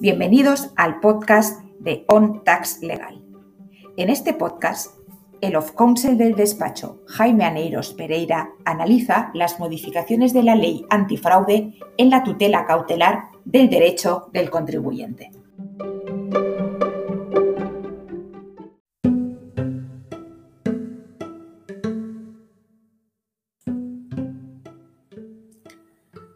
Bienvenidos al podcast de On Tax Legal. En este podcast, el of counsel del despacho Jaime Aneiros Pereira analiza las modificaciones de la ley antifraude en la tutela cautelar del derecho del contribuyente.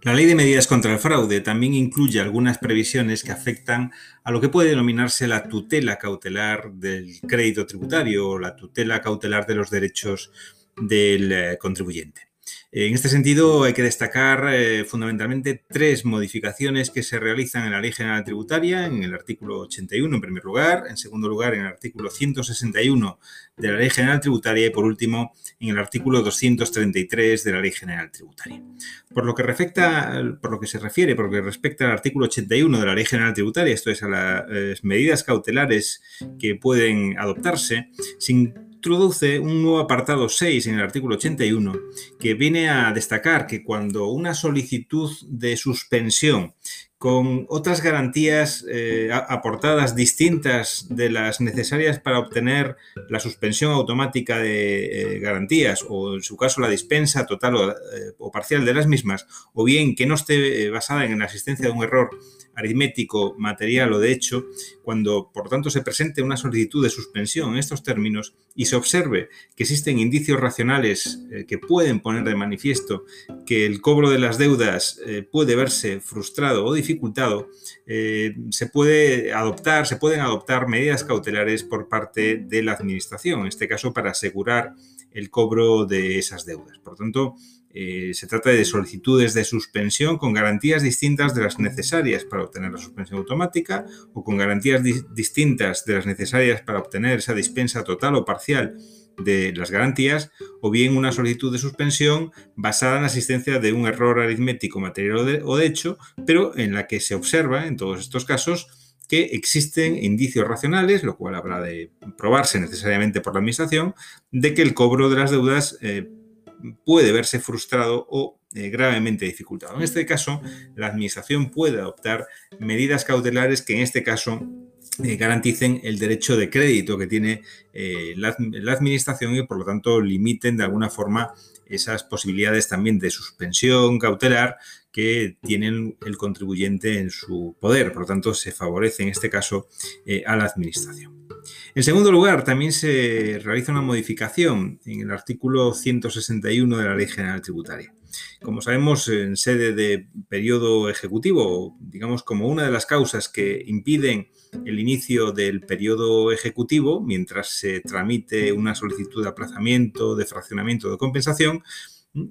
La ley de medidas contra el fraude también incluye algunas previsiones que afectan a lo que puede denominarse la tutela cautelar del crédito tributario o la tutela cautelar de los derechos del eh, contribuyente. En este sentido, hay que destacar eh, fundamentalmente tres modificaciones que se realizan en la Ley General Tributaria, en el artículo 81 en primer lugar, en segundo lugar en el artículo 161 de la Ley General Tributaria y por último en el artículo 233 de la Ley General Tributaria. Por lo que, por lo que se refiere, por lo que respecta al artículo 81 de la Ley General Tributaria, esto es a las medidas cautelares que pueden adoptarse, sin introduce un nuevo apartado 6 en el artículo 81 que viene a destacar que cuando una solicitud de suspensión con otras garantías eh, aportadas distintas de las necesarias para obtener la suspensión automática de eh, garantías o en su caso la dispensa total o, eh, o, parcial de las mismas o bien que no esté basada en la existencia de un error aritmético, material o de hecho, cuando por tanto se presente una solicitud de suspensión en estos términos y se observe que existen indicios racionales que pueden poner de manifiesto que el cobro de las deudas puede verse frustrado o dificultado, eh, se puede adoptar, se pueden adoptar medidas cautelares por parte de la administración, en este caso para asegurar el cobro de esas deudas. Por tanto, eh, se trata de solicitudes de suspensión con garantías distintas de las necesarias para obtener la suspensión automática o con garantías distintas de las necesarias para obtener esa dispensa total o parcial de las garantías, o bien una solicitud de suspensión basada en la existencia de un error aritmético, material o de hecho, pero en la que se observa, en todos estos casos, que existen indicios racionales, lo cual habrá de probarse necesariamente por la Administración, de que el cobro de las deudas eh, puede verse frustrado o eh, gravemente dificultado. En este caso, la Administración puede adoptar medidas cautelares que en este caso eh, garanticen el derecho de crédito que tiene eh, la, Administración y por lo tanto limiten de alguna forma esas posibilidades también de suspensión cautelar que tienen el contribuyente en su poder. Por lo tanto, se favorece en este caso a la Administración. En segundo lugar, también se realiza una modificación en el artículo 161 de la Ley General Tributaria. Como sabemos, en sede de periodo ejecutivo, digamos como una de las causas que impiden el inicio del periodo ejecutivo, mientras se tramite una solicitud de aplazamiento, de fraccionamiento, de compensación,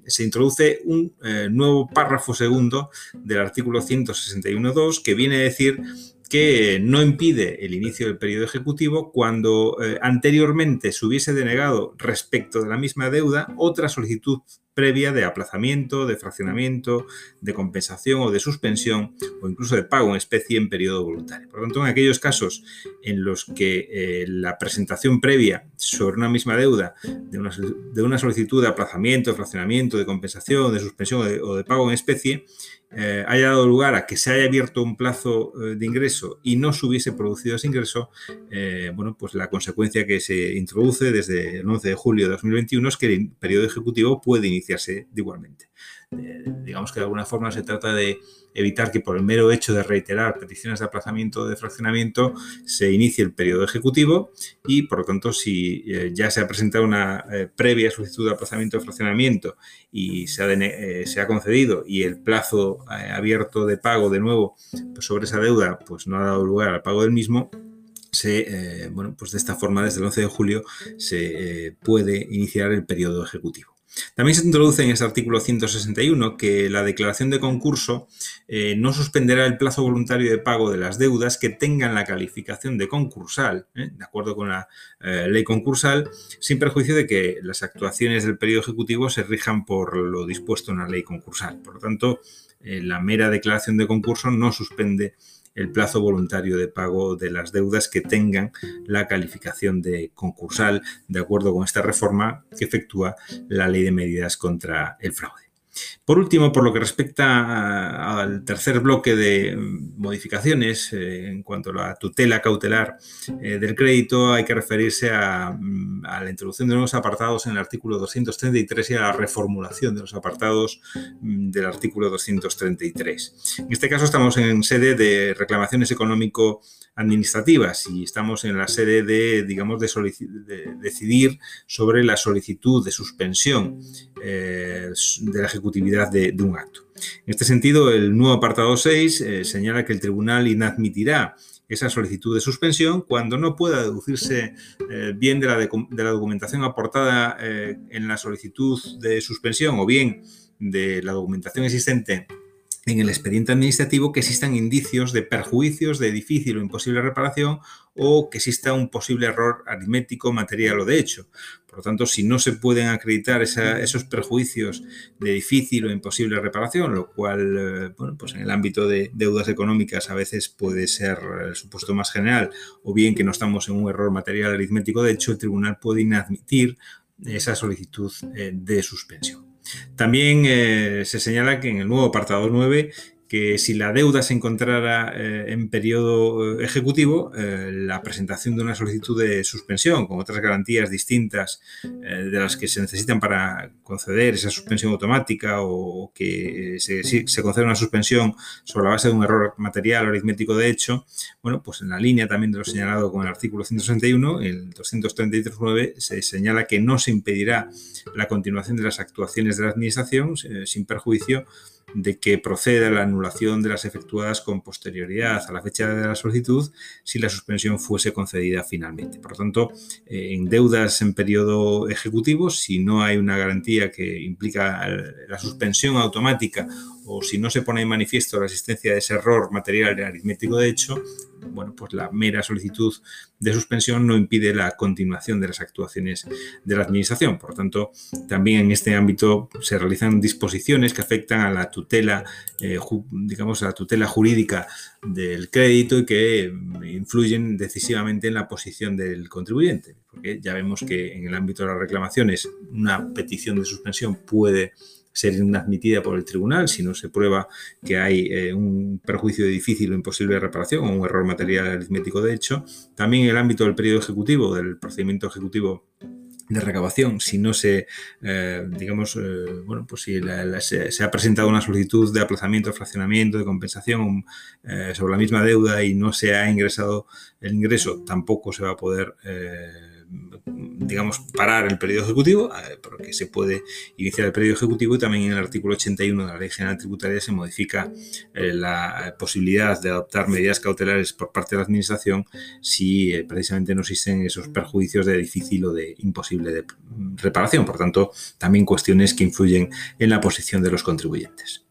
se introduce un eh, nuevo párrafo segundo del artículo 161.2 que viene a decir que no impide el inicio del periodo ejecutivo cuando eh, anteriormente se hubiese denegado respecto de la misma deuda otra solicitud previa de aplazamiento, de fraccionamiento, de compensación o de suspensión o incluso de pago en especie en periodo voluntario. Por lo tanto, en aquellos casos en los que eh, la presentación previa sobre una misma deuda de una, solicitud de aplazamiento, de fraccionamiento, de compensación, de suspensión o de pago en especie eh, haya dado lugar a que se haya abierto un plazo eh, de ingreso y no se hubiese producido ese ingreso, eh, bueno, pues la consecuencia que se introduce desde el 11 de julio de 2021 es que el periodo ejecutivo puede iniciarse igualmente. Digamos que de alguna forma se trata de evitar que por el mero hecho de reiterar peticiones de aplazamiento o de fraccionamiento se inicie el periodo ejecutivo y, por lo tanto, si eh, ya se ha presentado una eh, previa solicitud de aplazamiento o fraccionamiento y se ha, eh, se ha, concedido y el plazo abierto de pago de nuevo pues sobre esa deuda pues no ha dado lugar al pago del mismo, se, bueno, pues de esta forma, desde el 11 de julio, se puede iniciar el periodo ejecutivo. También se introduce en ese artículo 161 que la declaración de concurso eh, no suspenderá el plazo voluntario de pago de las deudas que tengan la calificación de concursal, ¿eh? de acuerdo con la eh, ley concursal, sin perjuicio de que las actuaciones del periodo ejecutivo se rijan por lo dispuesto en la ley concursal. Por lo tanto, la mera declaración de concurso no suspende el plazo voluntario de pago de las deudas que tengan la calificación de concursal, de acuerdo con esta reforma que efectúa la ley de medidas contra el fraude. Por último, por lo que respecta al tercer bloque de modificaciones eh, en cuanto a la tutela cautelar eh, del crédito, hay que referirse mm, a, la introducción de nuevos apartados en el artículo 233 y a la reformulación de los apartados mm, del artículo 233. En este caso estamos en sede de reclamaciones económico administrativas y estamos en la sede de, digamos, de, decidir sobre la solicitud de suspensión eh, de la de, un acto. En este sentido, el nuevo apartado 6 eh, señala que el tribunal inadmitirá esa solicitud de suspensión cuando no pueda deducirse eh, bien de la, de la, documentación aportada en la solicitud de suspensión o bien de la documentación existente en el expediente administrativo que existan indicios de perjuicios de difícil o imposible reparación o que exista un posible error aritmético, material o de hecho. Por lo tanto, si no se pueden acreditar esos perjuicios de difícil o imposible reparación, lo cual, eh, bueno, pues en el ámbito de deudas económicas a veces puede ser el supuesto más general, o bien que no estamos en un error material aritmético, de hecho, el tribunal puede inadmitir esa solicitud eh, de suspensión. También eh, se señala que en el nuevo apartado 9 que si la deuda se encontrara eh, en periodo eh, ejecutivo, la presentación de una solicitud de suspensión con otras garantías distintas de las que se necesitan para conceder esa suspensión automática o, que se, se, conceda una suspensión sobre la base de un error material o aritmético de hecho, bueno, pues en la línea también de lo señalado con el artículo 161, el 233.9, se señala que no se impedirá la continuación de las actuaciones de la Administración eh, sin perjuicio que proceda la anulación de las efectuadas con posterioridad a la fecha de la solicitud si la suspensión fuese concedida finalmente. Por lo tanto, eh, en deudas en periodo ejecutivo, si no hay una garantía que implica la suspensión automática o si no se pone en manifiesto la existencia de ese error material aritmético de hecho, bueno, pues la mera solicitud de suspensión no impide la continuación de las actuaciones de la Administración. Por lo tanto, también en este ámbito se realizan disposiciones que afectan a la tutela, eh, digamos, a la tutela jurídica del crédito y que influyen decisivamente en la posición del contribuyente. Porque ya vemos que en el ámbito de las reclamaciones una petición de suspensión puede ser inadmitida por el tribunal si no se prueba que hay eh, un perjuicio de difícil o imposible reparación o un error material aritmético de hecho. También en el ámbito del periodo ejecutivo, del procedimiento ejecutivo de recabación, si no se, eh, digamos, eh, bueno, pues si se, ha presentado una solicitud de aplazamiento, fraccionamiento, de compensación sobre la misma deuda y no se ha ingresado el ingreso, tampoco se va a poder digamos, parar el periodo ejecutivo, eh, porque se puede iniciar el periodo ejecutivo y también en el artículo 81 de la Ley General Tributaria se modifica eh, la posibilidad de adoptar medidas cautelares por parte de la Administración si eh, precisamente no existen esos perjuicios de difícil o de imposible de reparación. Por tanto, también cuestiones que influyen en la posición de los contribuyentes.